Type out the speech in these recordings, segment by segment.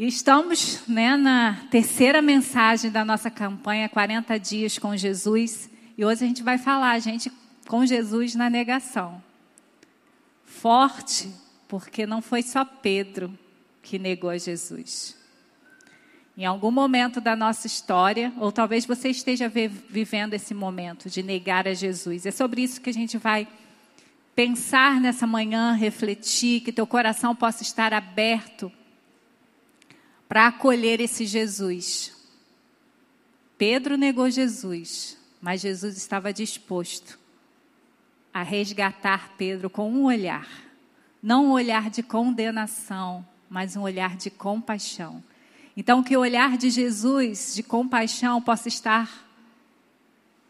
E estamos né, na terceira mensagem da nossa campanha 40 Dias com Jesus. E hoje a gente vai falar, gente, com Jesus na negação. Forte, porque não foi só Pedro que negou a Jesus. Em algum momento da nossa história, ou talvez você esteja vivendo esse momento de negar a Jesus. É sobre isso que a gente vai pensar nessa manhã, refletir, que teu coração possa estar aberto para acolher esse Jesus. Pedro negou Jesus, mas Jesus estava disposto a resgatar Pedro com um olhar, não um olhar de condenação, mas um olhar de compaixão. Então, que o olhar de Jesus, de compaixão, possa estar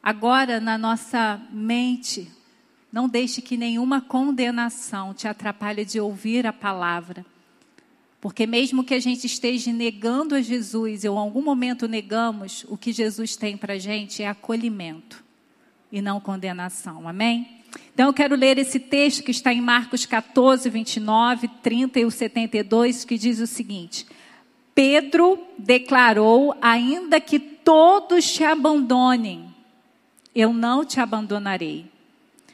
agora na nossa mente. Não deixe que nenhuma condenação te atrapalhe de ouvir a palavra. Porque mesmo que a gente esteja negando a Jesus, ou em algum momento negamos, o que Jesus tem para a gente é acolhimento e não condenação. Amém? Então eu quero ler esse texto que está em Marcos 14, 29, 30 e o 72, que diz o seguinte: Pedro declarou: ainda que todos te abandonem, eu não te abandonarei.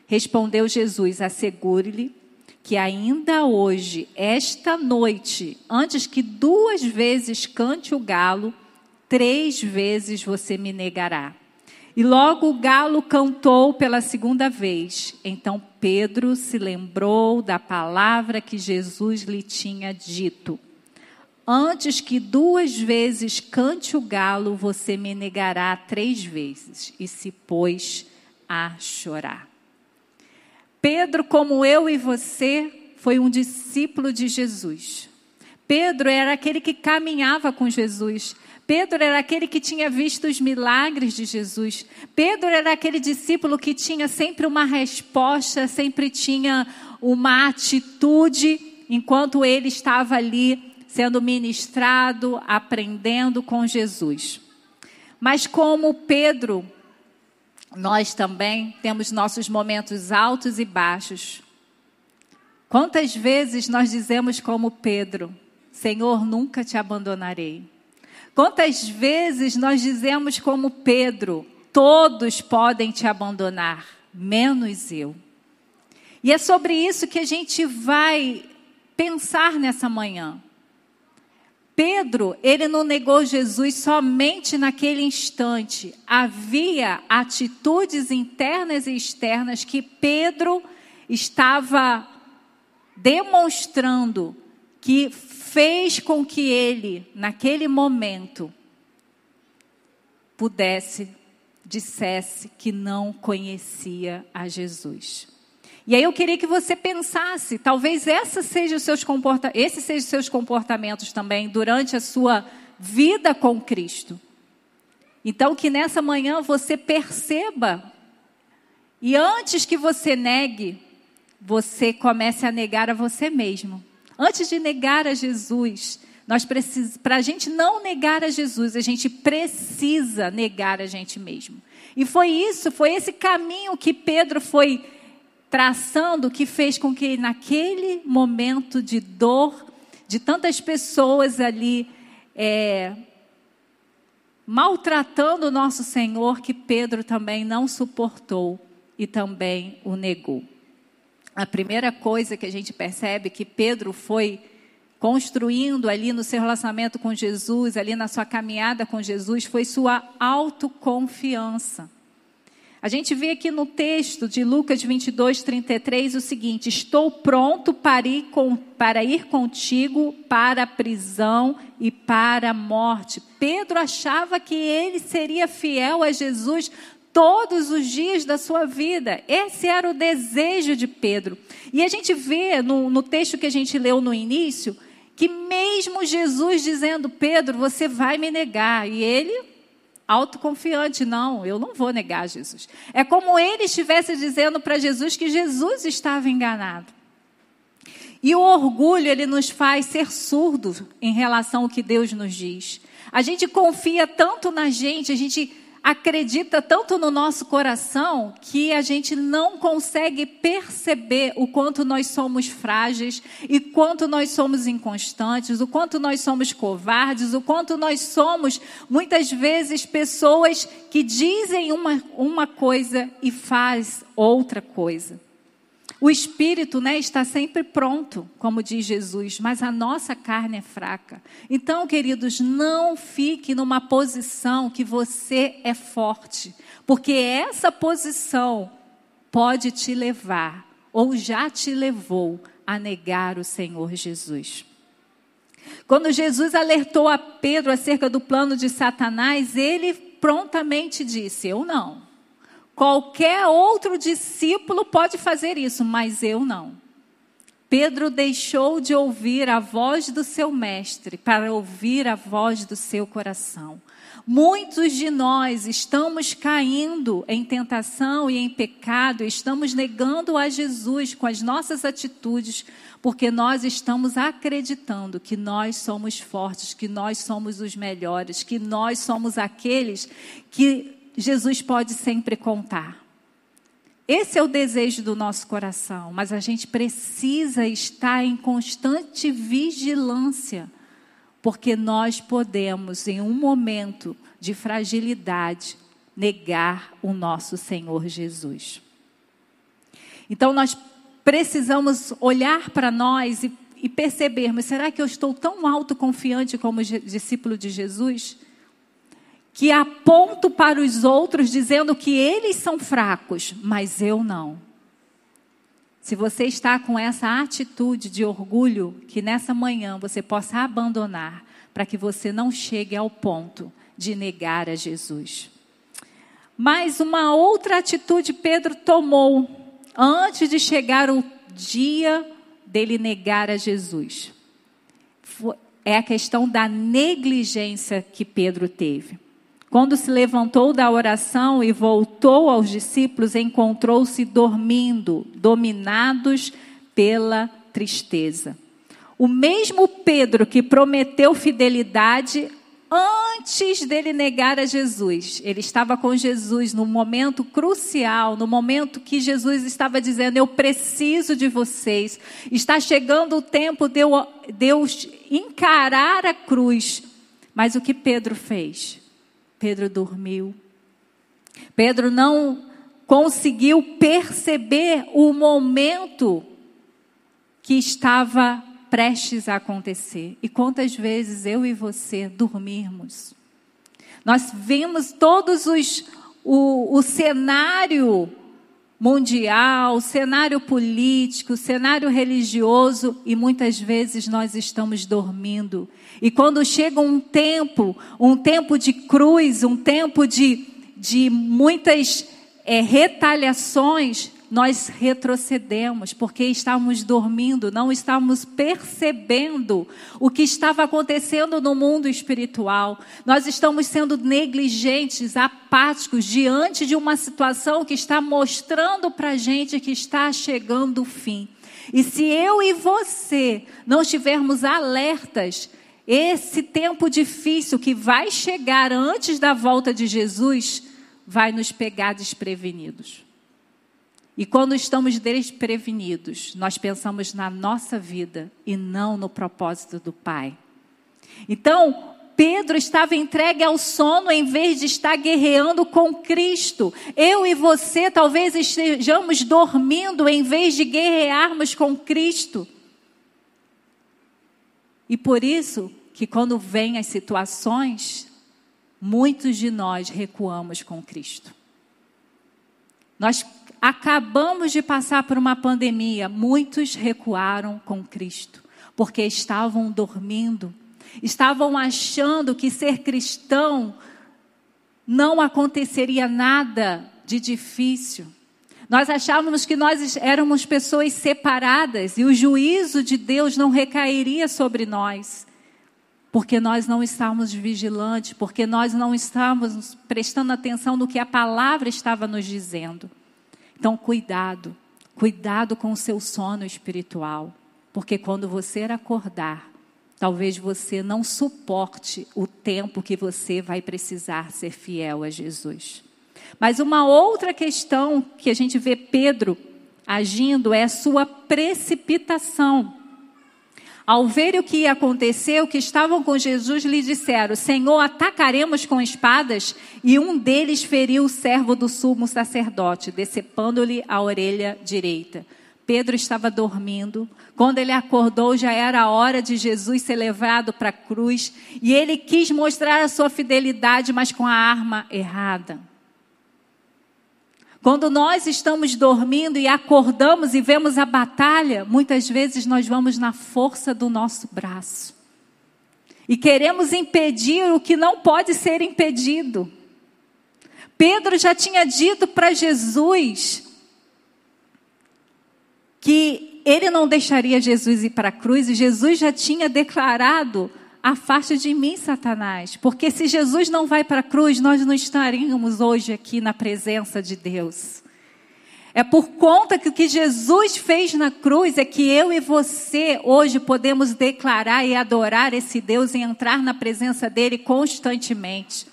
Respondeu Jesus: assegure-lhe que ainda hoje, esta noite, antes que duas vezes cante o galo, três vezes você me negará. E logo o galo cantou pela segunda vez. Então Pedro se lembrou da palavra que Jesus lhe tinha dito: Antes que duas vezes cante o galo, você me negará três vezes. E se pôs a chorar. Pedro, como eu e você, foi um discípulo de Jesus. Pedro era aquele que caminhava com Jesus. Pedro era aquele que tinha visto os milagres de Jesus. Pedro era aquele discípulo que tinha sempre uma resposta, sempre tinha uma atitude enquanto ele estava ali sendo ministrado, aprendendo com Jesus. Mas como Pedro nós também temos nossos momentos altos e baixos. Quantas vezes nós dizemos como Pedro, Senhor, nunca te abandonarei. Quantas vezes nós dizemos como Pedro, todos podem te abandonar, menos eu. E é sobre isso que a gente vai pensar nessa manhã. Pedro, ele não negou Jesus somente naquele instante. Havia atitudes internas e externas que Pedro estava demonstrando que fez com que ele, naquele momento, pudesse, dissesse que não conhecia a Jesus. E aí eu queria que você pensasse, talvez essa seja os seus comporta esses sejam os seus comportamentos também durante a sua vida com Cristo. Então que nessa manhã você perceba e antes que você negue, você comece a negar a você mesmo. Antes de negar a Jesus, nós precisamos, para a gente não negar a Jesus, a gente precisa negar a gente mesmo. E foi isso, foi esse caminho que Pedro foi traçando que fez com que naquele momento de dor, de tantas pessoas ali é, maltratando o nosso Senhor, que Pedro também não suportou e também o negou. A primeira coisa que a gente percebe que Pedro foi construindo ali no seu relacionamento com Jesus, ali na sua caminhada com Jesus, foi sua autoconfiança. A gente vê aqui no texto de Lucas 22, 33 o seguinte: Estou pronto para ir, com, para ir contigo para a prisão e para a morte. Pedro achava que ele seria fiel a Jesus todos os dias da sua vida. Esse era o desejo de Pedro. E a gente vê no, no texto que a gente leu no início que mesmo Jesus dizendo, Pedro, você vai me negar, e ele autoconfiante, não, eu não vou negar Jesus. É como ele estivesse dizendo para Jesus que Jesus estava enganado. E o orgulho, ele nos faz ser surdos em relação ao que Deus nos diz. A gente confia tanto na gente, a gente acredita tanto no nosso coração que a gente não consegue perceber o quanto nós somos frágeis e quanto nós somos inconstantes, o quanto nós somos covardes, o quanto nós somos muitas vezes pessoas que dizem uma, uma coisa e faz outra coisa. O espírito né, está sempre pronto, como diz Jesus, mas a nossa carne é fraca. Então, queridos, não fique numa posição que você é forte, porque essa posição pode te levar, ou já te levou, a negar o Senhor Jesus. Quando Jesus alertou a Pedro acerca do plano de Satanás, ele prontamente disse: Eu não. Qualquer outro discípulo pode fazer isso, mas eu não. Pedro deixou de ouvir a voz do seu mestre para ouvir a voz do seu coração. Muitos de nós estamos caindo em tentação e em pecado, estamos negando a Jesus com as nossas atitudes, porque nós estamos acreditando que nós somos fortes, que nós somos os melhores, que nós somos aqueles que Jesus pode sempre contar. Esse é o desejo do nosso coração, mas a gente precisa estar em constante vigilância, porque nós podemos, em um momento de fragilidade, negar o nosso Senhor Jesus. Então nós precisamos olhar para nós e, e percebermos: será que eu estou tão autoconfiante como discípulo de Jesus? Que aponto para os outros dizendo que eles são fracos, mas eu não. Se você está com essa atitude de orgulho, que nessa manhã você possa abandonar, para que você não chegue ao ponto de negar a Jesus. Mas uma outra atitude Pedro tomou antes de chegar o dia dele negar a Jesus. É a questão da negligência que Pedro teve. Quando se levantou da oração e voltou aos discípulos, encontrou-se dormindo, dominados pela tristeza. O mesmo Pedro que prometeu fidelidade antes dele negar a Jesus. Ele estava com Jesus no momento crucial, no momento que Jesus estava dizendo: Eu preciso de vocês. Está chegando o tempo de eu, de eu encarar a cruz. Mas o que Pedro fez? Pedro dormiu. Pedro não conseguiu perceber o momento que estava prestes a acontecer. E quantas vezes eu e você dormirmos? Nós vemos todos os o, o cenário mundial, cenário político, cenário religioso e muitas vezes nós estamos dormindo. E quando chega um tempo, um tempo de cruz, um tempo de, de muitas é, retaliações, nós retrocedemos, porque estávamos dormindo, não estávamos percebendo o que estava acontecendo no mundo espiritual. Nós estamos sendo negligentes, apáticos, diante de uma situação que está mostrando para a gente que está chegando o fim. E se eu e você não estivermos alertas, esse tempo difícil que vai chegar antes da volta de Jesus vai nos pegar desprevenidos. E quando estamos desprevenidos, nós pensamos na nossa vida e não no propósito do Pai. Então, Pedro estava entregue ao sono em vez de estar guerreando com Cristo. Eu e você talvez estejamos dormindo em vez de guerrearmos com Cristo. E por isso que quando vêm as situações, muitos de nós recuamos com Cristo. Nós acabamos de passar por uma pandemia, muitos recuaram com Cristo, porque estavam dormindo, estavam achando que ser cristão não aconteceria nada de difícil. Nós achávamos que nós éramos pessoas separadas e o juízo de Deus não recairia sobre nós, porque nós não estávamos vigilantes, porque nós não estávamos prestando atenção no que a palavra estava nos dizendo. Então, cuidado, cuidado com o seu sono espiritual, porque quando você acordar, talvez você não suporte o tempo que você vai precisar ser fiel a Jesus. Mas uma outra questão que a gente vê Pedro agindo é a sua precipitação. Ao ver o que aconteceu, que estavam com Jesus lhe disseram: Senhor, atacaremos com espadas? E um deles feriu o servo do sumo sacerdote, decepando-lhe a orelha direita. Pedro estava dormindo. Quando ele acordou, já era a hora de Jesus ser levado para a cruz. E ele quis mostrar a sua fidelidade, mas com a arma errada. Quando nós estamos dormindo e acordamos e vemos a batalha, muitas vezes nós vamos na força do nosso braço. E queremos impedir o que não pode ser impedido. Pedro já tinha dito para Jesus que ele não deixaria Jesus ir para a cruz, e Jesus já tinha declarado Afasta de mim, Satanás, porque se Jesus não vai para a cruz, nós não estaríamos hoje aqui na presença de Deus. É por conta que o que Jesus fez na cruz é que eu e você hoje podemos declarar e adorar esse Deus e entrar na presença dele constantemente.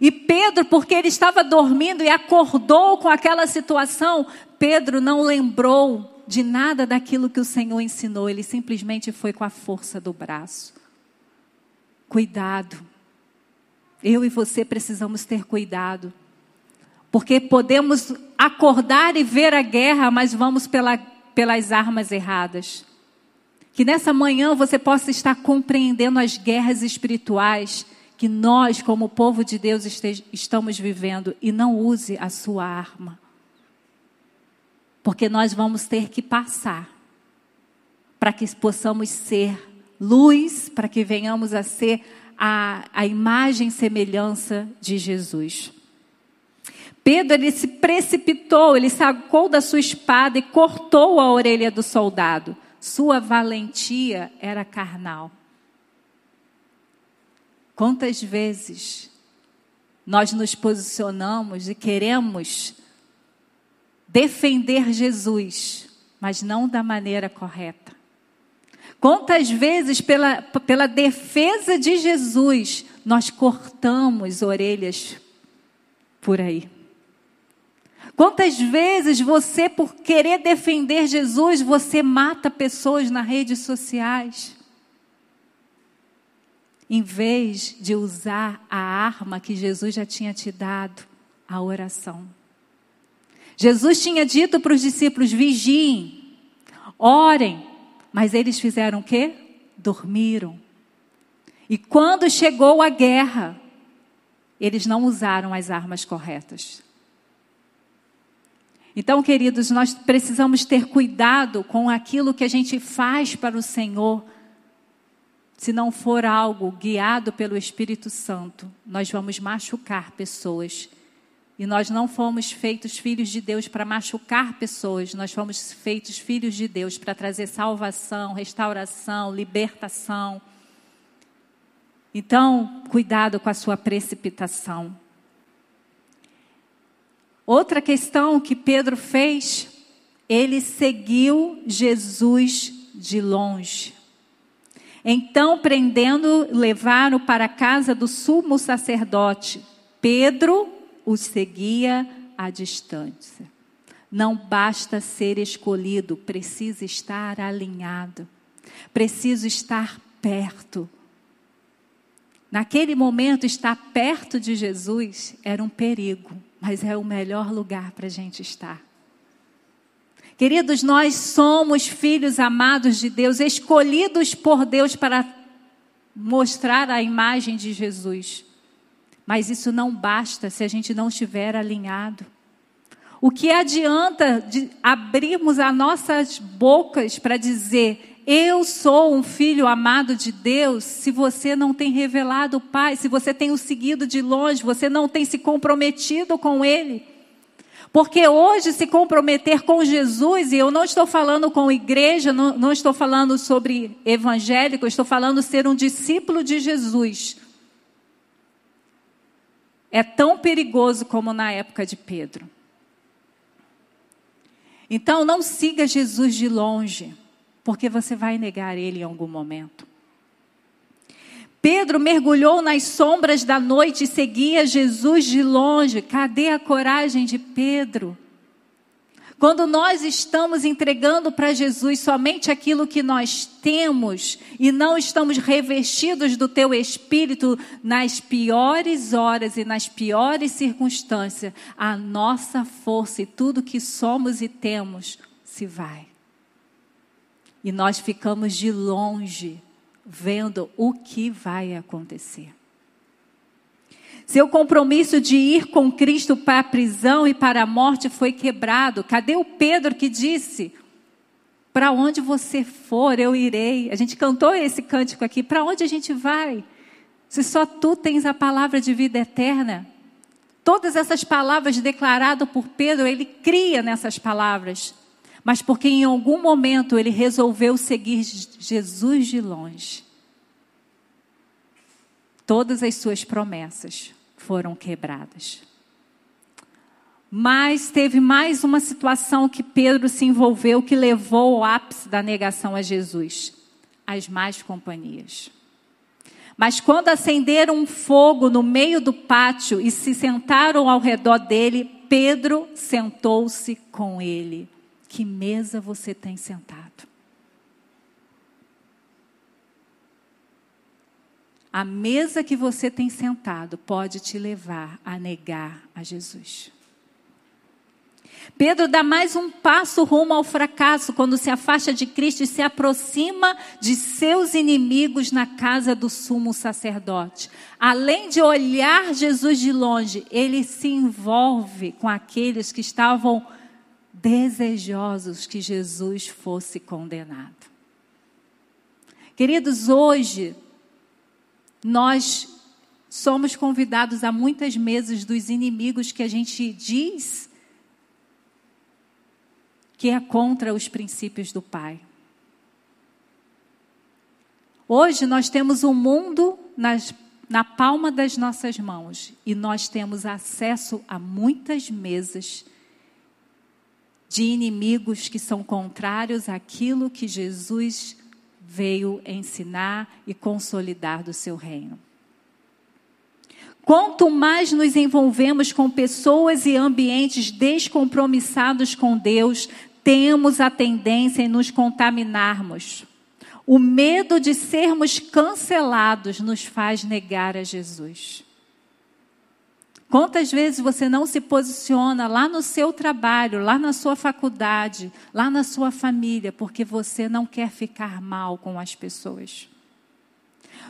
E Pedro, porque ele estava dormindo e acordou com aquela situação, Pedro não lembrou de nada daquilo que o Senhor ensinou, ele simplesmente foi com a força do braço. Cuidado. Eu e você precisamos ter cuidado. Porque podemos acordar e ver a guerra, mas vamos pela, pelas armas erradas. Que nessa manhã você possa estar compreendendo as guerras espirituais que nós, como povo de Deus, estamos vivendo e não use a sua arma. Porque nós vamos ter que passar para que possamos ser luz para que venhamos a ser a, a imagem e semelhança de Jesus. Pedro ele se precipitou, ele sacou da sua espada e cortou a orelha do soldado. Sua valentia era carnal. Quantas vezes nós nos posicionamos e queremos defender Jesus, mas não da maneira correta? Quantas vezes, pela, pela defesa de Jesus, nós cortamos orelhas por aí? Quantas vezes você, por querer defender Jesus, você mata pessoas nas redes sociais? Em vez de usar a arma que Jesus já tinha te dado, a oração. Jesus tinha dito para os discípulos: vigiem, orem, mas eles fizeram o quê? Dormiram. E quando chegou a guerra, eles não usaram as armas corretas. Então, queridos, nós precisamos ter cuidado com aquilo que a gente faz para o Senhor. Se não for algo guiado pelo Espírito Santo, nós vamos machucar pessoas e nós não fomos feitos filhos de Deus para machucar pessoas, nós fomos feitos filhos de Deus para trazer salvação, restauração, libertação. Então, cuidado com a sua precipitação. Outra questão que Pedro fez, ele seguiu Jesus de longe. Então, prendendo, levaram para a casa do sumo sacerdote. Pedro os seguia à distância. Não basta ser escolhido, precisa estar alinhado, preciso estar perto. Naquele momento, estar perto de Jesus era um perigo, mas é o melhor lugar para a gente estar. Queridos, nós somos filhos amados de Deus, escolhidos por Deus para mostrar a imagem de Jesus. Mas isso não basta se a gente não estiver alinhado. O que adianta de abrirmos as nossas bocas para dizer eu sou um filho amado de Deus, se você não tem revelado o Pai, se você tem o seguido de longe, você não tem se comprometido com Ele. Porque hoje se comprometer com Jesus, e eu não estou falando com igreja, não, não estou falando sobre evangélico, estou falando ser um discípulo de Jesus é tão perigoso como na época de Pedro. Então, não siga Jesus de longe, porque você vai negar ele em algum momento. Pedro mergulhou nas sombras da noite e seguia Jesus de longe. Cadê a coragem de Pedro? Quando nós estamos entregando para Jesus somente aquilo que nós temos e não estamos revestidos do teu espírito nas piores horas e nas piores circunstâncias, a nossa força e tudo que somos e temos se vai. E nós ficamos de longe vendo o que vai acontecer. Seu compromisso de ir com Cristo para a prisão e para a morte foi quebrado. Cadê o Pedro que disse: Para onde você for, eu irei? A gente cantou esse cântico aqui. Para onde a gente vai? Se só tu tens a palavra de vida eterna. Todas essas palavras declaradas por Pedro, ele cria nessas palavras. Mas porque em algum momento ele resolveu seguir Jesus de longe. Todas as suas promessas foram quebradas. Mas teve mais uma situação que Pedro se envolveu que levou ao ápice da negação a Jesus: as más companhias. Mas quando acenderam um fogo no meio do pátio e se sentaram ao redor dele, Pedro sentou-se com ele. Que mesa você tem sentado? A mesa que você tem sentado pode te levar a negar a Jesus. Pedro dá mais um passo rumo ao fracasso quando se afasta de Cristo e se aproxima de seus inimigos na casa do sumo sacerdote. Além de olhar Jesus de longe, ele se envolve com aqueles que estavam desejosos que Jesus fosse condenado. Queridos, hoje nós somos convidados a muitas mesas dos inimigos que a gente diz que é contra os princípios do Pai. Hoje nós temos o um mundo nas, na palma das nossas mãos e nós temos acesso a muitas mesas de inimigos que são contrários àquilo que Jesus veio ensinar e consolidar do seu reino. Quanto mais nos envolvemos com pessoas e ambientes descompromissados com Deus, temos a tendência em nos contaminarmos. O medo de sermos cancelados nos faz negar a Jesus. Quantas vezes você não se posiciona lá no seu trabalho, lá na sua faculdade, lá na sua família, porque você não quer ficar mal com as pessoas?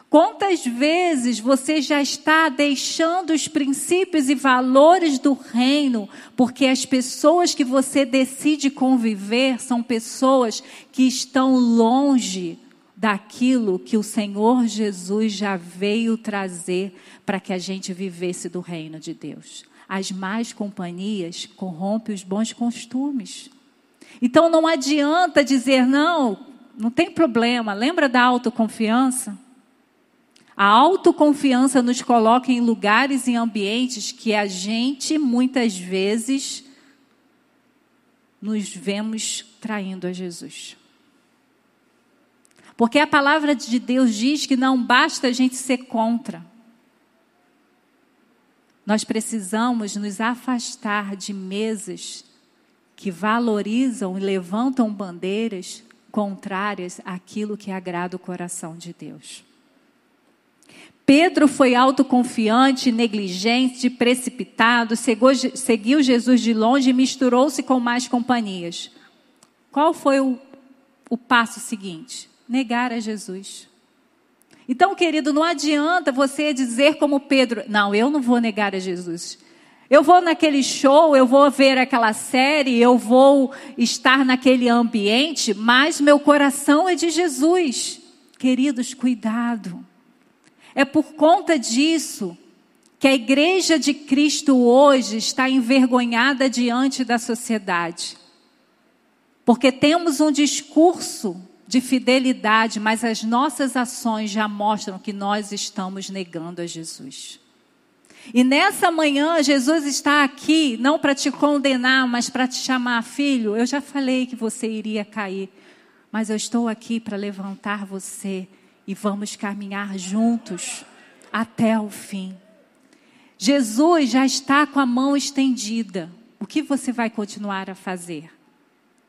Quantas vezes você já está deixando os princípios e valores do reino, porque as pessoas que você decide conviver são pessoas que estão longe daquilo que o Senhor Jesus já veio trazer para que a gente vivesse do reino de Deus. As más companhias corrompem os bons costumes. Então não adianta dizer não, não tem problema. Lembra da autoconfiança? A autoconfiança nos coloca em lugares e ambientes que a gente muitas vezes nos vemos traindo a Jesus. Porque a palavra de Deus diz que não basta a gente ser contra. Nós precisamos nos afastar de mesas que valorizam e levantam bandeiras contrárias àquilo que agrada o coração de Deus. Pedro foi autoconfiante, negligente, precipitado, seguiu Jesus de longe e misturou-se com mais companhias. Qual foi o, o passo seguinte? Negar a Jesus. Então, querido, não adianta você dizer como Pedro: não, eu não vou negar a Jesus. Eu vou naquele show, eu vou ver aquela série, eu vou estar naquele ambiente, mas meu coração é de Jesus. Queridos, cuidado. É por conta disso que a igreja de Cristo hoje está envergonhada diante da sociedade. Porque temos um discurso de fidelidade, mas as nossas ações já mostram que nós estamos negando a Jesus. E nessa manhã, Jesus está aqui não para te condenar, mas para te chamar, filho. Eu já falei que você iria cair, mas eu estou aqui para levantar você e vamos caminhar juntos até o fim. Jesus já está com a mão estendida. O que você vai continuar a fazer?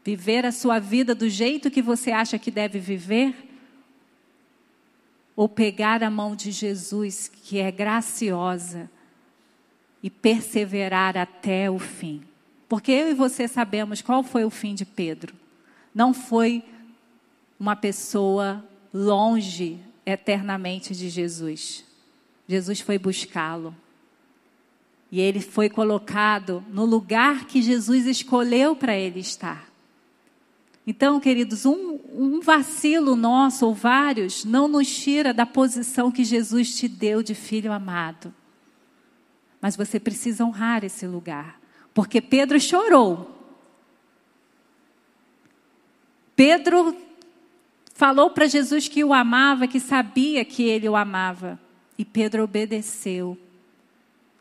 Viver a sua vida do jeito que você acha que deve viver? Ou pegar a mão de Jesus, que é graciosa, e perseverar até o fim? Porque eu e você sabemos qual foi o fim de Pedro. Não foi uma pessoa longe eternamente de Jesus. Jesus foi buscá-lo. E ele foi colocado no lugar que Jesus escolheu para ele estar. Então, queridos, um, um, vacilo nosso ou vários não nos tira da posição que Jesus te deu de filho amado. Mas você precisa honrar esse lugar. Porque Pedro chorou. Pedro falou para Jesus que o amava, que sabia que ele o amava. E Pedro obedeceu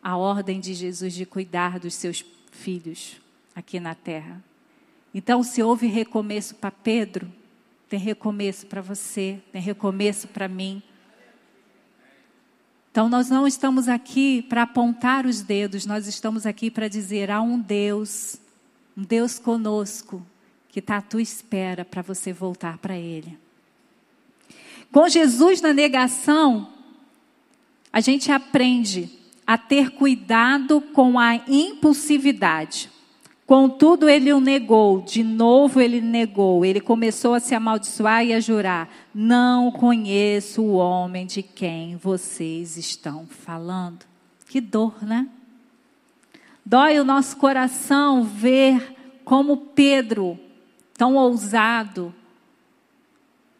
a ordem de Jesus de cuidar dos seus filhos aqui na terra. Então, se houve recomeço para Pedro, tem recomeço para você, tem recomeço para mim. Então, nós não estamos aqui para apontar os dedos, nós estamos aqui para dizer: há um Deus, um Deus conosco, que está à tua espera para você voltar para Ele. Com Jesus na negação, a gente aprende a ter cuidado com a impulsividade. Contudo, ele o negou, de novo ele negou. Ele começou a se amaldiçoar e a jurar: Não conheço o homem de quem vocês estão falando. Que dor, né? Dói o nosso coração ver como Pedro, tão ousado,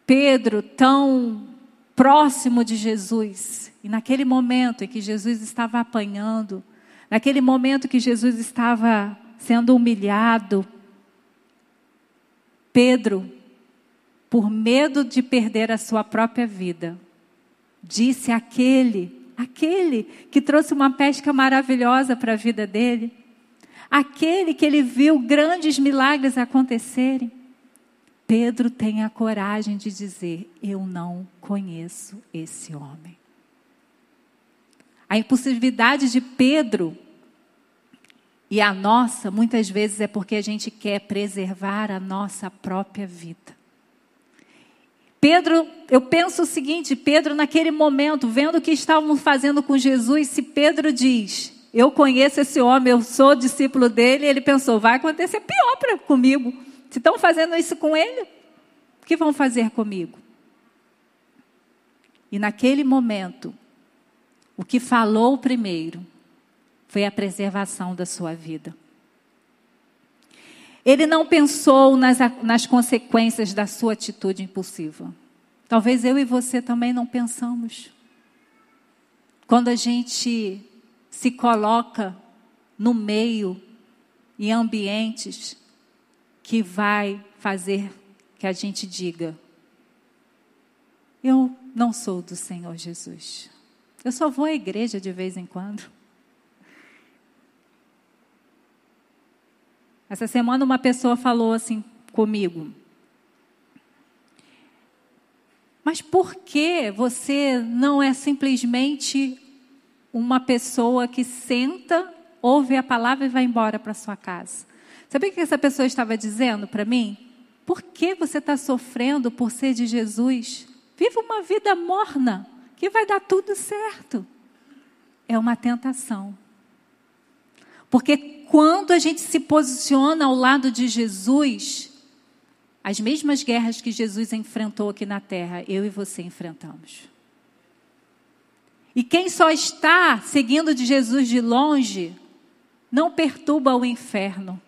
Pedro, tão próximo de Jesus, e naquele momento em que Jesus estava apanhando, naquele momento que Jesus estava sendo humilhado, Pedro, por medo de perder a sua própria vida, disse àquele, aquele que trouxe uma pesca maravilhosa para a vida dele, aquele que ele viu grandes milagres acontecerem. Pedro tem a coragem de dizer: Eu não conheço esse homem. A impulsividade de Pedro e a nossa, muitas vezes, é porque a gente quer preservar a nossa própria vida. Pedro, eu penso o seguinte: Pedro, naquele momento, vendo o que estavam fazendo com Jesus, se Pedro diz, eu conheço esse homem, eu sou discípulo dele, ele pensou, vai acontecer pior pra, comigo. Se estão fazendo isso com ele, o que vão fazer comigo? E naquele momento, o que falou primeiro foi a preservação da sua vida. Ele não pensou nas, nas consequências da sua atitude impulsiva. Talvez eu e você também não pensamos. Quando a gente se coloca no meio, em ambientes que vai fazer que a gente diga: Eu não sou do Senhor Jesus. Eu só vou à igreja de vez em quando. Essa semana uma pessoa falou assim comigo. Mas por que você não é simplesmente uma pessoa que senta, ouve a palavra e vai embora para sua casa? Sabe o que essa pessoa estava dizendo para mim? Por que você está sofrendo por ser de Jesus? Viva uma vida morna que vai dar tudo certo. É uma tentação. Porque quando a gente se posiciona ao lado de Jesus, as mesmas guerras que Jesus enfrentou aqui na terra, eu e você enfrentamos. E quem só está seguindo de Jesus de longe, não perturba o inferno.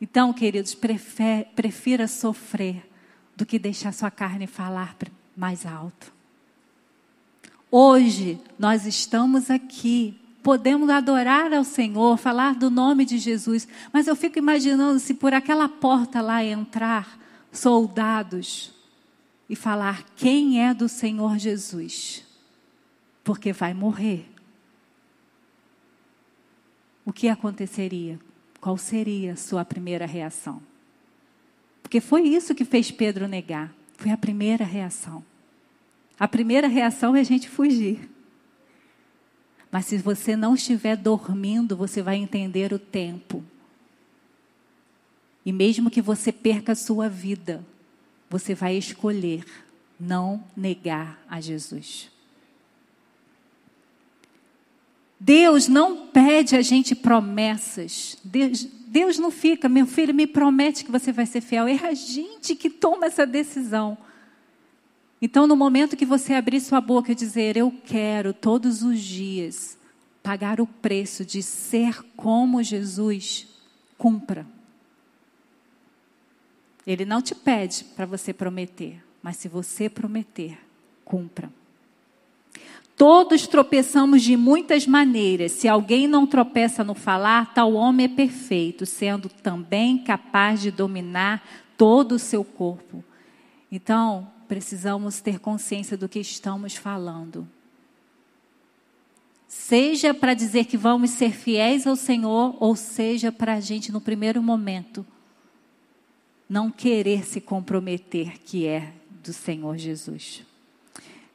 Então, queridos, prefira sofrer do que deixar sua carne falar mais alto. Hoje nós estamos aqui, podemos adorar ao Senhor, falar do nome de Jesus, mas eu fico imaginando se por aquela porta lá entrar soldados e falar quem é do Senhor Jesus, porque vai morrer. O que aconteceria? Qual seria a sua primeira reação? Porque foi isso que fez Pedro negar. Foi a primeira reação. A primeira reação é a gente fugir. Mas se você não estiver dormindo, você vai entender o tempo. E mesmo que você perca a sua vida, você vai escolher não negar a Jesus. Deus não pede a gente promessas. Deus, Deus não fica, meu filho, me promete que você vai ser fiel. É a gente que toma essa decisão. Então, no momento que você abrir sua boca e dizer, eu quero todos os dias pagar o preço de ser como Jesus, cumpra. Ele não te pede para você prometer, mas se você prometer, cumpra. Todos tropeçamos de muitas maneiras. Se alguém não tropeça no falar, tal homem é perfeito, sendo também capaz de dominar todo o seu corpo. Então, precisamos ter consciência do que estamos falando. Seja para dizer que vamos ser fiéis ao Senhor, ou seja para a gente, no primeiro momento, não querer se comprometer, que é do Senhor Jesus.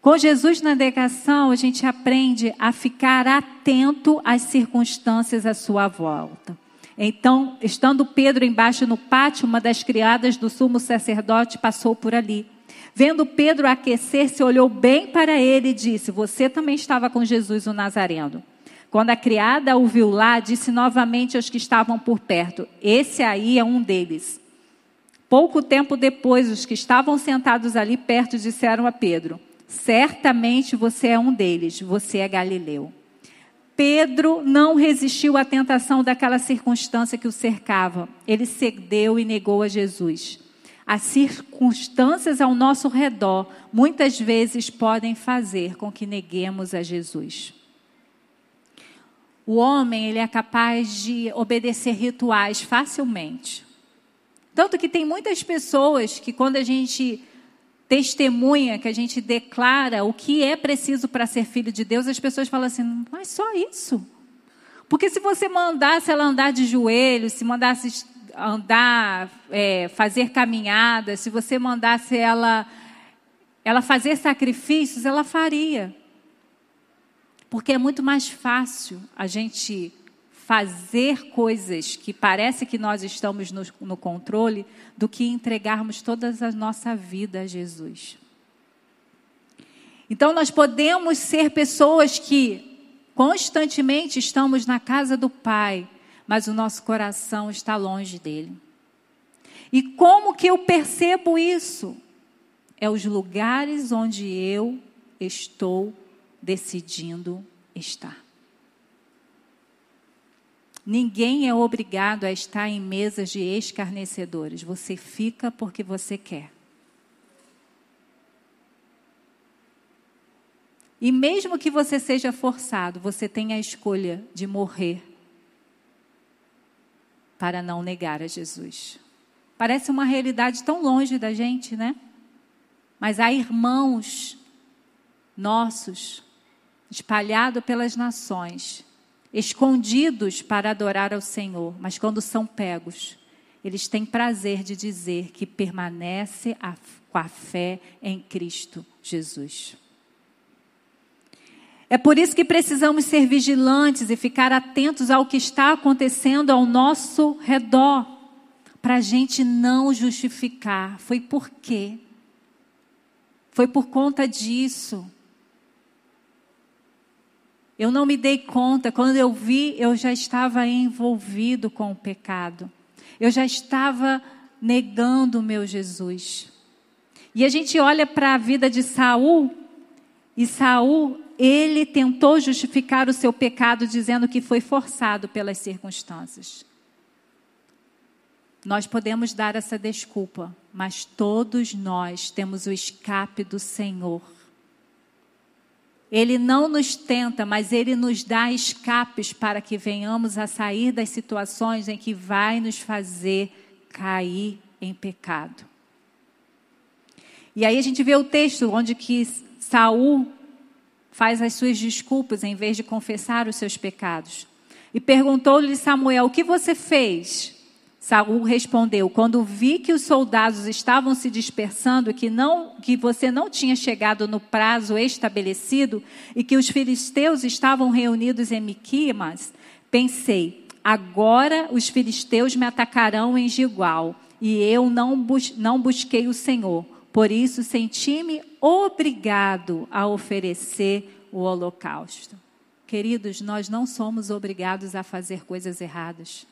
Com Jesus na negação, a gente aprende a ficar atento às circunstâncias à sua volta. Então, estando Pedro embaixo no pátio, uma das criadas do sumo sacerdote passou por ali. Vendo Pedro aquecer-se, olhou bem para ele e disse: Você também estava com Jesus o Nazareno. Quando a criada o viu lá, disse novamente aos que estavam por perto: Esse aí é um deles. Pouco tempo depois, os que estavam sentados ali perto disseram a Pedro: Certamente você é um deles, você é Galileu. Pedro não resistiu à tentação daquela circunstância que o cercava. Ele cedeu e negou a Jesus. As circunstâncias ao nosso redor muitas vezes podem fazer com que neguemos a Jesus. O homem ele é capaz de obedecer rituais facilmente. Tanto que tem muitas pessoas que quando a gente testemunha, que a gente declara o que é preciso para ser filho de Deus, as pessoas falam assim: mas só isso? Porque se você mandasse ela andar de joelhos, se mandasse andar, é, fazer caminhadas, se você mandasse ela, ela fazer sacrifícios, ela faria. Porque é muito mais fácil a gente fazer coisas que parece que nós estamos no, no controle do que entregarmos toda a nossa vida a Jesus. Então, nós podemos ser pessoas que constantemente estamos na casa do Pai, mas o nosso coração está longe dele. E como que eu percebo isso? É os lugares onde eu estou decidindo estar. Ninguém é obrigado a estar em mesas de escarnecedores. Você fica porque você quer. E mesmo que você seja forçado, você tem a escolha de morrer para não negar a Jesus. Parece uma realidade tão longe da gente, né? Mas há irmãos nossos espalhados pelas nações escondidos para adorar ao Senhor, mas quando são pegos, eles têm prazer de dizer que permanece a, com a fé em Cristo Jesus. É por isso que precisamos ser vigilantes e ficar atentos ao que está acontecendo ao nosso redor, para a gente não justificar. Foi por quê? Foi por conta disso. Eu não me dei conta, quando eu vi, eu já estava envolvido com o pecado. Eu já estava negando o meu Jesus. E a gente olha para a vida de Saul, e Saul, ele tentou justificar o seu pecado dizendo que foi forçado pelas circunstâncias. Nós podemos dar essa desculpa, mas todos nós temos o escape do Senhor. Ele não nos tenta, mas ele nos dá escapes para que venhamos a sair das situações em que vai nos fazer cair em pecado. E aí a gente vê o texto onde que Saul faz as suas desculpas em vez de confessar os seus pecados. E perguntou-lhe Samuel: "O que você fez?" Saul respondeu: Quando vi que os soldados estavam se dispersando e que não que você não tinha chegado no prazo estabelecido e que os filisteus estavam reunidos em Miquimas, pensei: agora os filisteus me atacarão em Gilgal, e eu não, bus não busquei o Senhor. Por isso senti-me obrigado a oferecer o holocausto. Queridos, nós não somos obrigados a fazer coisas erradas.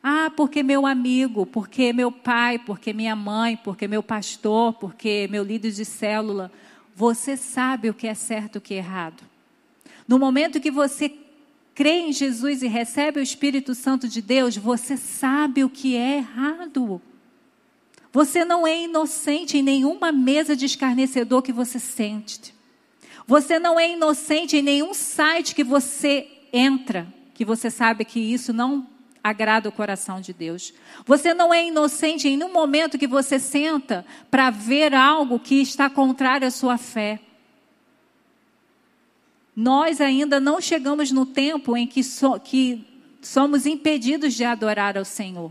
Ah, porque meu amigo, porque meu pai, porque minha mãe, porque meu pastor, porque meu líder de célula. Você sabe o que é certo e o que é errado. No momento que você crê em Jesus e recebe o Espírito Santo de Deus, você sabe o que é errado. Você não é inocente em nenhuma mesa de escarnecedor que você sente. Você não é inocente em nenhum site que você entra, que você sabe que isso não agrada o coração de Deus. Você não é inocente em nenhum momento que você senta para ver algo que está contrário à sua fé. Nós ainda não chegamos no tempo em que, so, que somos impedidos de adorar ao Senhor.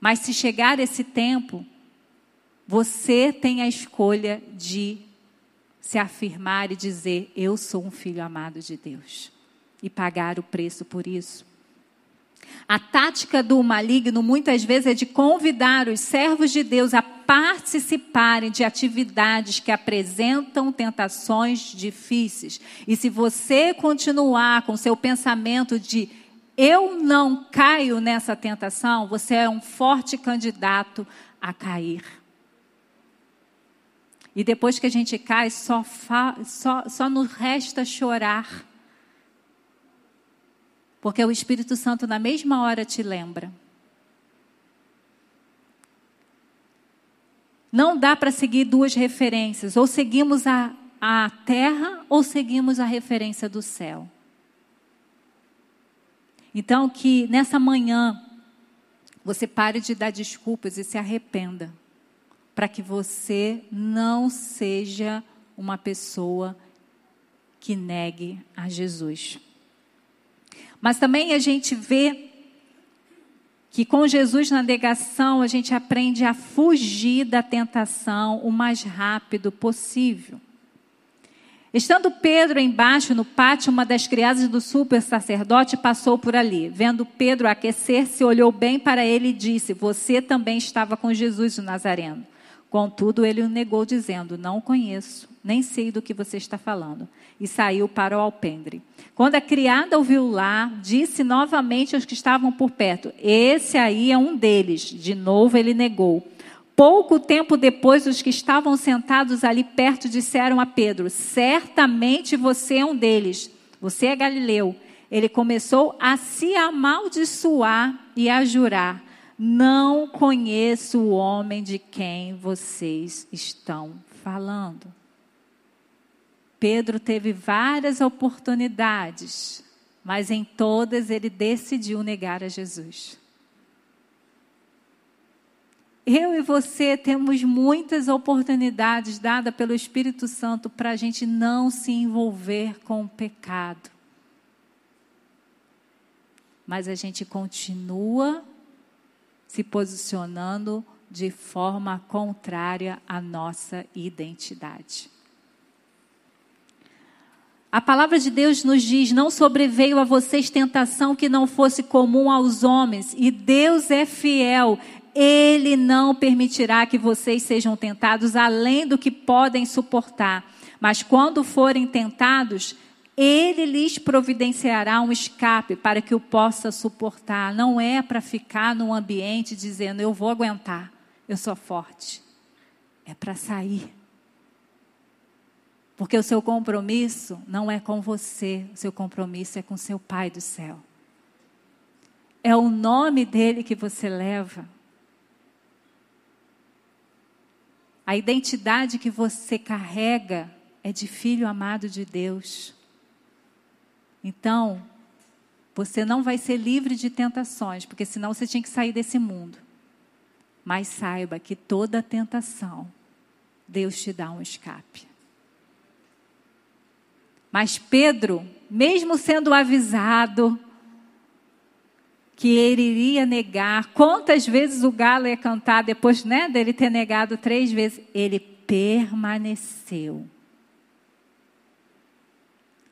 Mas se chegar esse tempo, você tem a escolha de se afirmar e dizer: Eu sou um filho amado de Deus, e pagar o preço por isso. A tática do maligno muitas vezes é de convidar os servos de Deus a participarem de atividades que apresentam tentações difíceis. E se você continuar com seu pensamento de eu não caio nessa tentação, você é um forte candidato a cair. E depois que a gente cai, só, só, só nos resta chorar porque o Espírito Santo, na mesma hora, te lembra. Não dá para seguir duas referências. Ou seguimos a, a terra, ou seguimos a referência do céu. Então, que nessa manhã, você pare de dar desculpas e se arrependa. Para que você não seja uma pessoa que negue a Jesus. Mas também a gente vê que com Jesus na negação, a gente aprende a fugir da tentação o mais rápido possível. Estando Pedro embaixo no pátio, uma das criadas do super sacerdote passou por ali. Vendo Pedro aquecer-se, olhou bem para ele e disse: Você também estava com Jesus o Nazareno. Contudo, ele o negou, dizendo: Não o conheço, nem sei do que você está falando. E saiu para o alpendre. Quando a criada ouviu lá, disse novamente aos que estavam por perto: Esse aí é um deles. De novo ele negou. Pouco tempo depois, os que estavam sentados ali perto disseram a Pedro: Certamente você é um deles. Você é galileu. Ele começou a se amaldiçoar e a jurar não conheço o homem de quem vocês estão falando. Pedro teve várias oportunidades, mas em todas ele decidiu negar a Jesus. Eu e você temos muitas oportunidades dadas pelo Espírito Santo para a gente não se envolver com o pecado. Mas a gente continua se posicionando de forma contrária à nossa identidade. A palavra de Deus nos diz: não sobreveio a vocês tentação que não fosse comum aos homens, e Deus é fiel. Ele não permitirá que vocês sejam tentados além do que podem suportar. Mas quando forem tentados, ele lhes providenciará um escape para que o possa suportar. Não é para ficar num ambiente dizendo, eu vou aguentar, eu sou forte. É para sair. Porque o seu compromisso não é com você, o seu compromisso é com seu Pai do céu. É o nome dele que você leva. A identidade que você carrega é de filho amado de Deus. Então, você não vai ser livre de tentações, porque senão você tinha que sair desse mundo. Mas saiba que toda tentação, Deus te dá um escape. Mas Pedro, mesmo sendo avisado que ele iria negar. Quantas vezes o galo ia cantar depois né, dele ter negado três vezes? Ele permaneceu.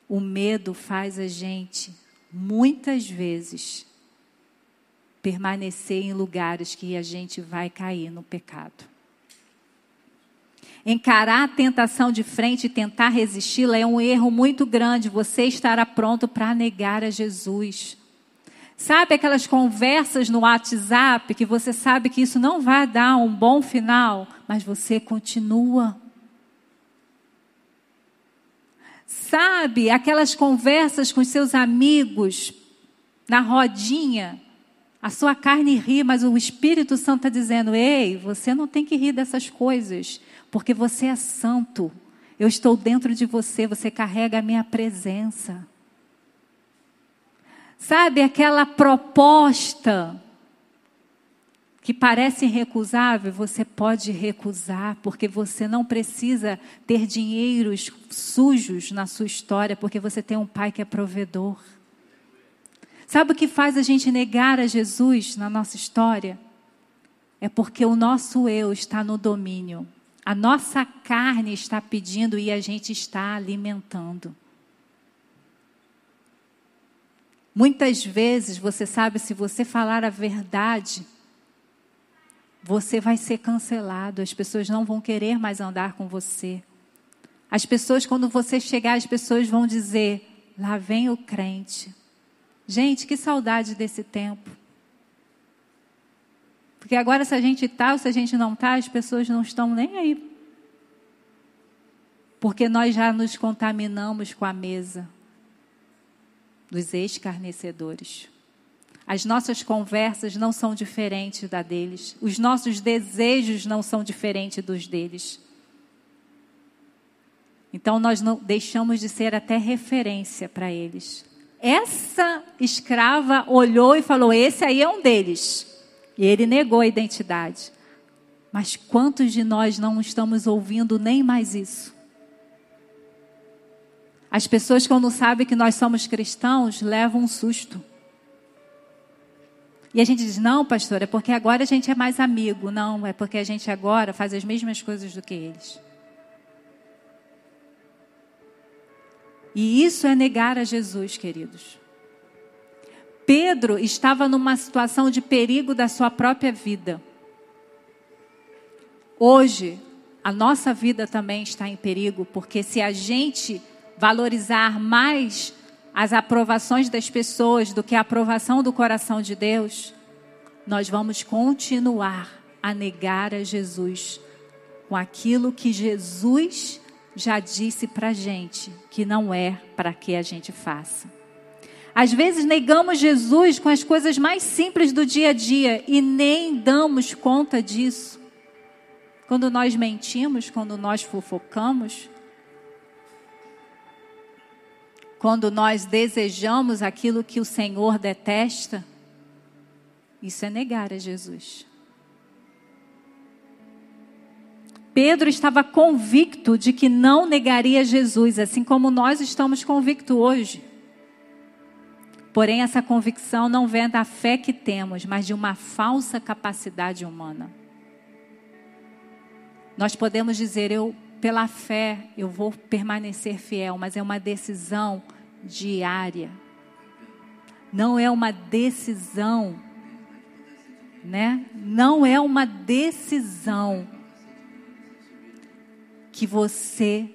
O medo faz a gente, muitas vezes, permanecer em lugares que a gente vai cair no pecado. Encarar a tentação de frente e tentar resisti-la é um erro muito grande. Você estará pronto para negar a Jesus. Sabe aquelas conversas no WhatsApp que você sabe que isso não vai dar um bom final, mas você continua. Sabe aquelas conversas com seus amigos na rodinha a sua carne ri, mas o Espírito Santo está dizendo: ei, você não tem que rir dessas coisas, porque você é santo. Eu estou dentro de você, você carrega a minha presença. Sabe aquela proposta que parece irrecusável, você pode recusar, porque você não precisa ter dinheiros sujos na sua história, porque você tem um pai que é provedor. Sabe o que faz a gente negar a Jesus na nossa história? É porque o nosso eu está no domínio. A nossa carne está pedindo e a gente está alimentando. Muitas vezes, você sabe, se você falar a verdade, você vai ser cancelado, as pessoas não vão querer mais andar com você. As pessoas, quando você chegar, as pessoas vão dizer: lá vem o crente. Gente, que saudade desse tempo. Porque agora, se a gente está ou se a gente não está, as pessoas não estão nem aí. Porque nós já nos contaminamos com a mesa dos escarnecedores. As nossas conversas não são diferentes da deles. Os nossos desejos não são diferentes dos deles. Então nós não deixamos de ser até referência para eles. Essa escrava olhou e falou: Esse aí é um deles. E ele negou a identidade. Mas quantos de nós não estamos ouvindo nem mais isso? As pessoas, quando sabem que nós somos cristãos, levam um susto. E a gente diz: não, pastor, é porque agora a gente é mais amigo. Não, é porque a gente agora faz as mesmas coisas do que eles. E isso é negar a Jesus, queridos. Pedro estava numa situação de perigo da sua própria vida. Hoje, a nossa vida também está em perigo, porque se a gente valorizar mais as aprovações das pessoas do que a aprovação do coração de Deus, nós vamos continuar a negar a Jesus com aquilo que Jesus já disse para gente que não é para que a gente faça. Às vezes negamos Jesus com as coisas mais simples do dia a dia e nem damos conta disso. Quando nós mentimos, quando nós fofocamos, quando nós desejamos aquilo que o Senhor detesta, isso é negar a Jesus. Pedro estava convicto de que não negaria Jesus, assim como nós estamos convictos hoje. Porém, essa convicção não vem da fé que temos, mas de uma falsa capacidade humana. Nós podemos dizer, eu, pela fé, eu vou permanecer fiel, mas é uma decisão diária. Não é uma decisão, né? Não é uma decisão que você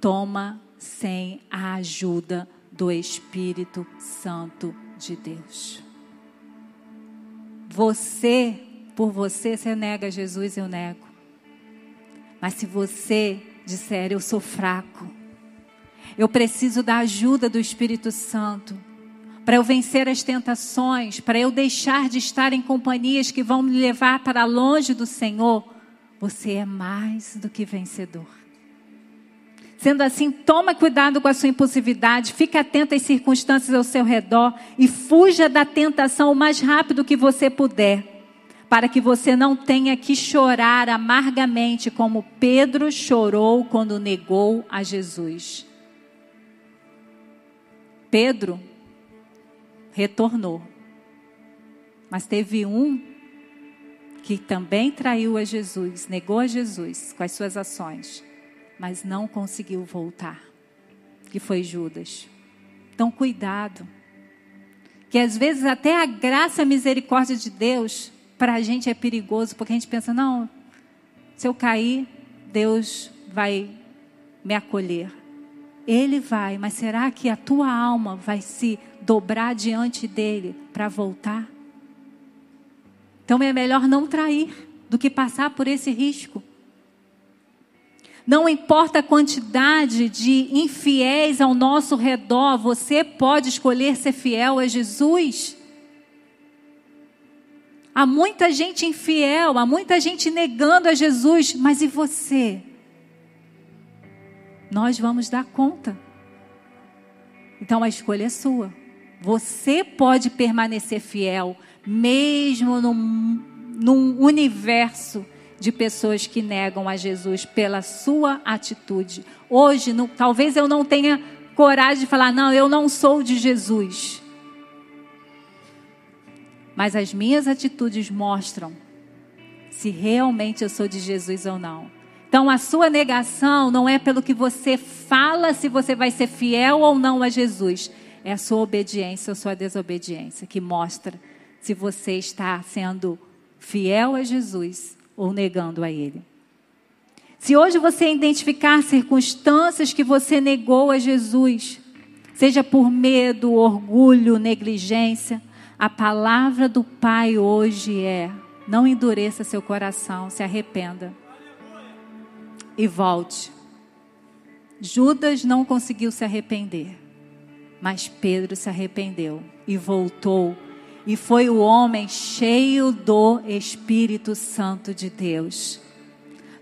toma sem a ajuda do Espírito Santo de Deus. Você, por você, você nega Jesus, eu nego. Mas se você disser, eu sou fraco, eu preciso da ajuda do Espírito Santo, para eu vencer as tentações, para eu deixar de estar em companhias que vão me levar para longe do Senhor, você é mais do que vencedor. Sendo assim, toma cuidado com a sua impulsividade, fique atento às circunstâncias ao seu redor e fuja da tentação o mais rápido que você puder, para que você não tenha que chorar amargamente como Pedro chorou quando negou a Jesus. Pedro retornou. Mas teve um que também traiu a Jesus, negou a Jesus com as suas ações, mas não conseguiu voltar, que foi Judas. Então, cuidado. Que às vezes até a graça e a misericórdia de Deus para a gente é perigoso, porque a gente pensa, não, se eu cair, Deus vai me acolher. Ele vai, mas será que a tua alma vai se dobrar diante dele para voltar? Então é melhor não trair do que passar por esse risco. Não importa a quantidade de infiéis ao nosso redor, você pode escolher ser fiel a Jesus. Há muita gente infiel, há muita gente negando a Jesus, mas e você? Nós vamos dar conta. Então a escolha é sua. Você pode permanecer fiel mesmo num, num universo de pessoas que negam a Jesus pela sua atitude. Hoje, não, talvez eu não tenha coragem de falar, não, eu não sou de Jesus. Mas as minhas atitudes mostram se realmente eu sou de Jesus ou não. Então, a sua negação não é pelo que você fala se você vai ser fiel ou não a Jesus. É a sua obediência ou sua desobediência que mostra se você está sendo fiel a Jesus ou negando a Ele. Se hoje você identificar circunstâncias que você negou a Jesus, seja por medo, orgulho, negligência, a palavra do Pai hoje é: não endureça seu coração, se arrependa e volte. Judas não conseguiu se arrepender, mas Pedro se arrependeu e voltou e foi o homem cheio do Espírito Santo de Deus.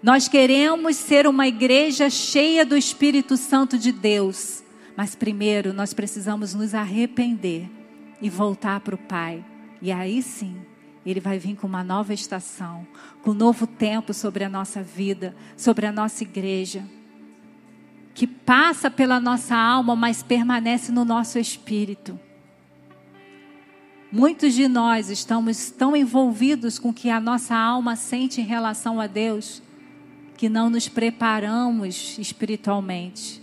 Nós queremos ser uma igreja cheia do Espírito Santo de Deus, mas primeiro nós precisamos nos arrepender e voltar para o Pai. E aí sim, Ele vai vir com uma nova estação, com um novo tempo sobre a nossa vida, sobre a nossa igreja, que passa pela nossa alma, mas permanece no nosso espírito. Muitos de nós estamos tão envolvidos com o que a nossa alma sente em relação a Deus que não nos preparamos espiritualmente.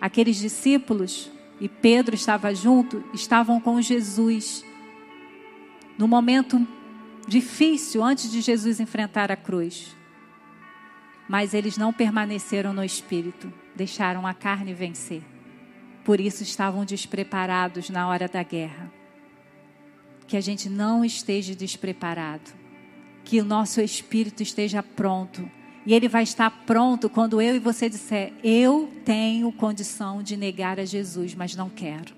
Aqueles discípulos, e Pedro estava junto, estavam com Jesus. No momento difícil, antes de Jesus enfrentar a cruz. Mas eles não permaneceram no espírito, deixaram a carne vencer. Por isso estavam despreparados na hora da guerra que a gente não esteja despreparado, que o nosso espírito esteja pronto. E ele vai estar pronto quando eu e você disser: Eu tenho condição de negar a Jesus, mas não quero.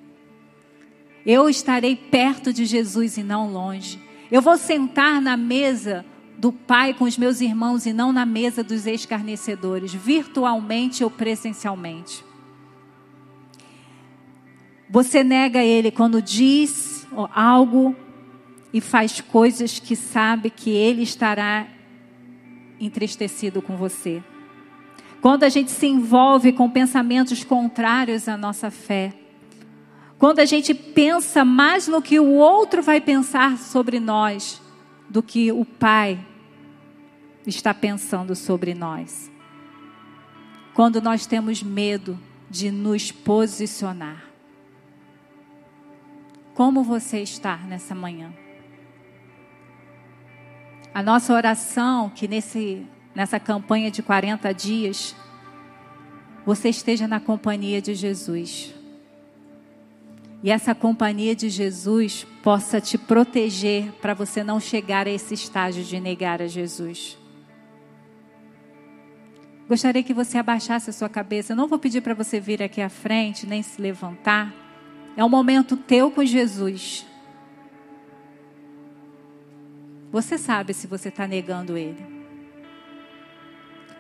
Eu estarei perto de Jesus e não longe. Eu vou sentar na mesa do Pai com os meus irmãos e não na mesa dos escarnecedores, virtualmente ou presencialmente. Você nega ele quando diz algo e faz coisas que sabe que ele estará entristecido com você. Quando a gente se envolve com pensamentos contrários à nossa fé. Quando a gente pensa mais no que o outro vai pensar sobre nós do que o Pai está pensando sobre nós. Quando nós temos medo de nos posicionar. Como você está nessa manhã? A nossa oração, que nesse, nessa campanha de 40 dias, você esteja na companhia de Jesus. E essa companhia de Jesus possa te proteger para você não chegar a esse estágio de negar a Jesus. Gostaria que você abaixasse a sua cabeça. Eu não vou pedir para você vir aqui à frente, nem se levantar. É um momento teu com Jesus. Você sabe se você está negando Ele.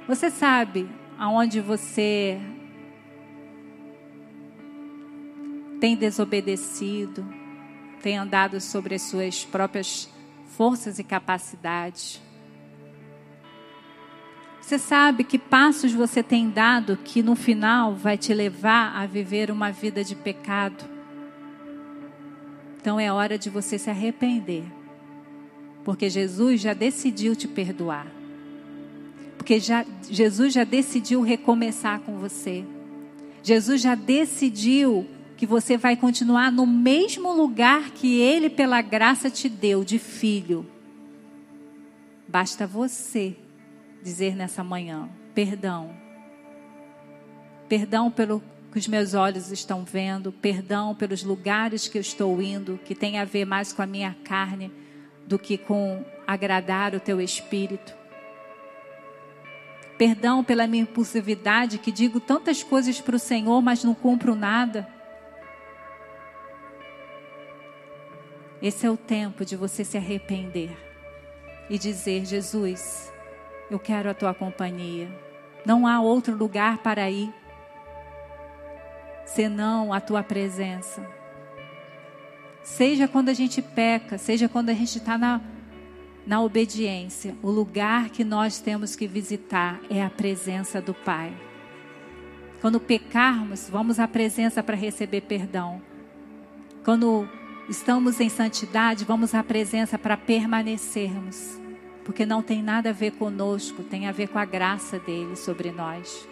Você sabe aonde você tem desobedecido, tem andado sobre as suas próprias forças e capacidades. Você sabe que passos você tem dado que no final vai te levar a viver uma vida de pecado. Então é hora de você se arrepender Porque Jesus já decidiu te perdoar. Porque já, Jesus já decidiu recomeçar com você. Jesus já decidiu que você vai continuar no mesmo lugar que Ele, pela graça, te deu de filho. Basta você dizer nessa manhã: perdão. Perdão pelo que os meus olhos estão vendo, perdão pelos lugares que eu estou indo, que tem a ver mais com a minha carne do que com agradar o teu espírito. Perdão pela minha impulsividade, que digo tantas coisas para o Senhor, mas não cumpro nada. Esse é o tempo de você se arrepender e dizer: Jesus, eu quero a tua companhia. Não há outro lugar para ir senão a tua presença. Seja quando a gente peca, seja quando a gente está na, na obediência, o lugar que nós temos que visitar é a presença do Pai. Quando pecarmos, vamos à presença para receber perdão. Quando estamos em santidade, vamos à presença para permanecermos. Porque não tem nada a ver conosco, tem a ver com a graça dele sobre nós.